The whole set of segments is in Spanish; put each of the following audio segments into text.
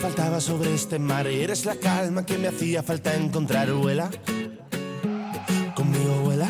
faltaba sobre este mar. Y eres la calma que me hacía falta encontrar. Vuela, conmigo vuela.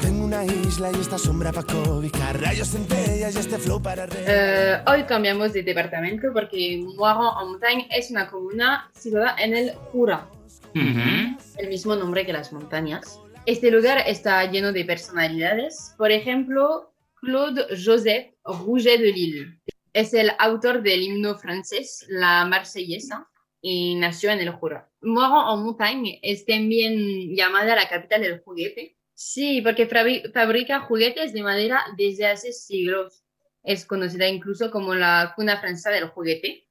Tengo una isla y esta sombra para cobijar. Rayos centellas y este flow para re... Eh, hoy cambiamos de departamento porque Moiron en Montagne es una comuna situada en el Jura, Ujú. el mismo nombre que las montañas. Este lugar está lleno de personalidades. Por ejemplo, Claude Joseph Rouget de Lille. Es el autor del himno francés, la Marsellesa, y nació en el Jura. Moiron en Montagne es también llamada la capital del juguete. Sí, porque fabri- fabrica juguetes de madera desde hace siglos. Es conocida incluso como la cuna francesa del juguete.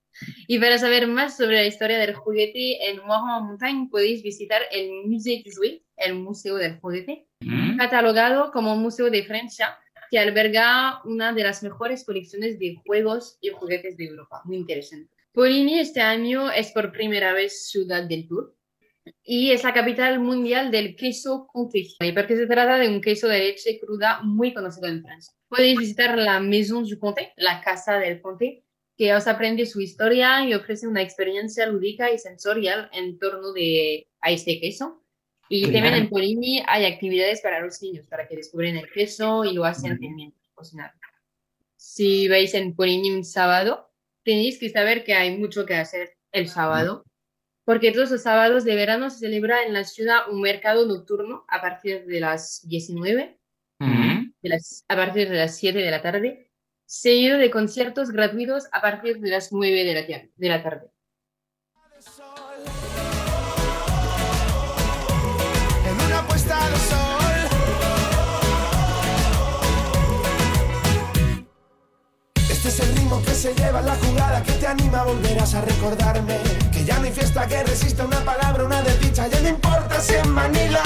Y para saber más sobre la historia del juguete en Moiron en Montagne podéis visitar el Musée du Jouet, el Museo del Juguete, Ujú. catalogado como Museo de Francia, que alberga una de las mejores colecciones de juegos y juguetes de Europa. Muy interesante. Poligny este año es por primera vez ciudad del Tour y es la capital mundial del queso comté, porque se trata de un queso de leche cruda muy conocido en Francia. Podéis visitar la Maison du Comté, la casa del Comté, que os aprende su historia y ofrece una experiencia lúdica y sensorial en torno de, a este queso. Y también en Poligny hay actividades para los niños, para que descubren el queso y lo hacen Ujú. también cocinar. Si vais en Poligny un sábado, tenéis que saber que hay mucho que hacer el sábado, porque todos los sábados de verano se celebra en la ciudad un mercado nocturno a partir de las 19, Ujú. de las, a partir de las 7 de la tarde, seguido de conciertos gratuitos a partir de las 9 de la, de la tarde. Que se lleva la jugada que te anima, volverás a recordarme. Que ya no hay fiesta que resista una palabra, una desdicha, ya no importa si en Manila.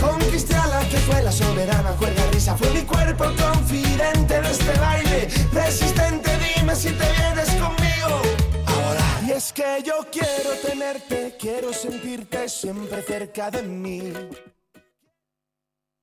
Conquisté a la que fue la soberana, cuerda risa, fue mi cuerpo confidente de este baile. Resistente, dime si te vienes conmigo. Ahora. Y es que yo quiero tenerte, quiero sentirte siempre cerca de mí.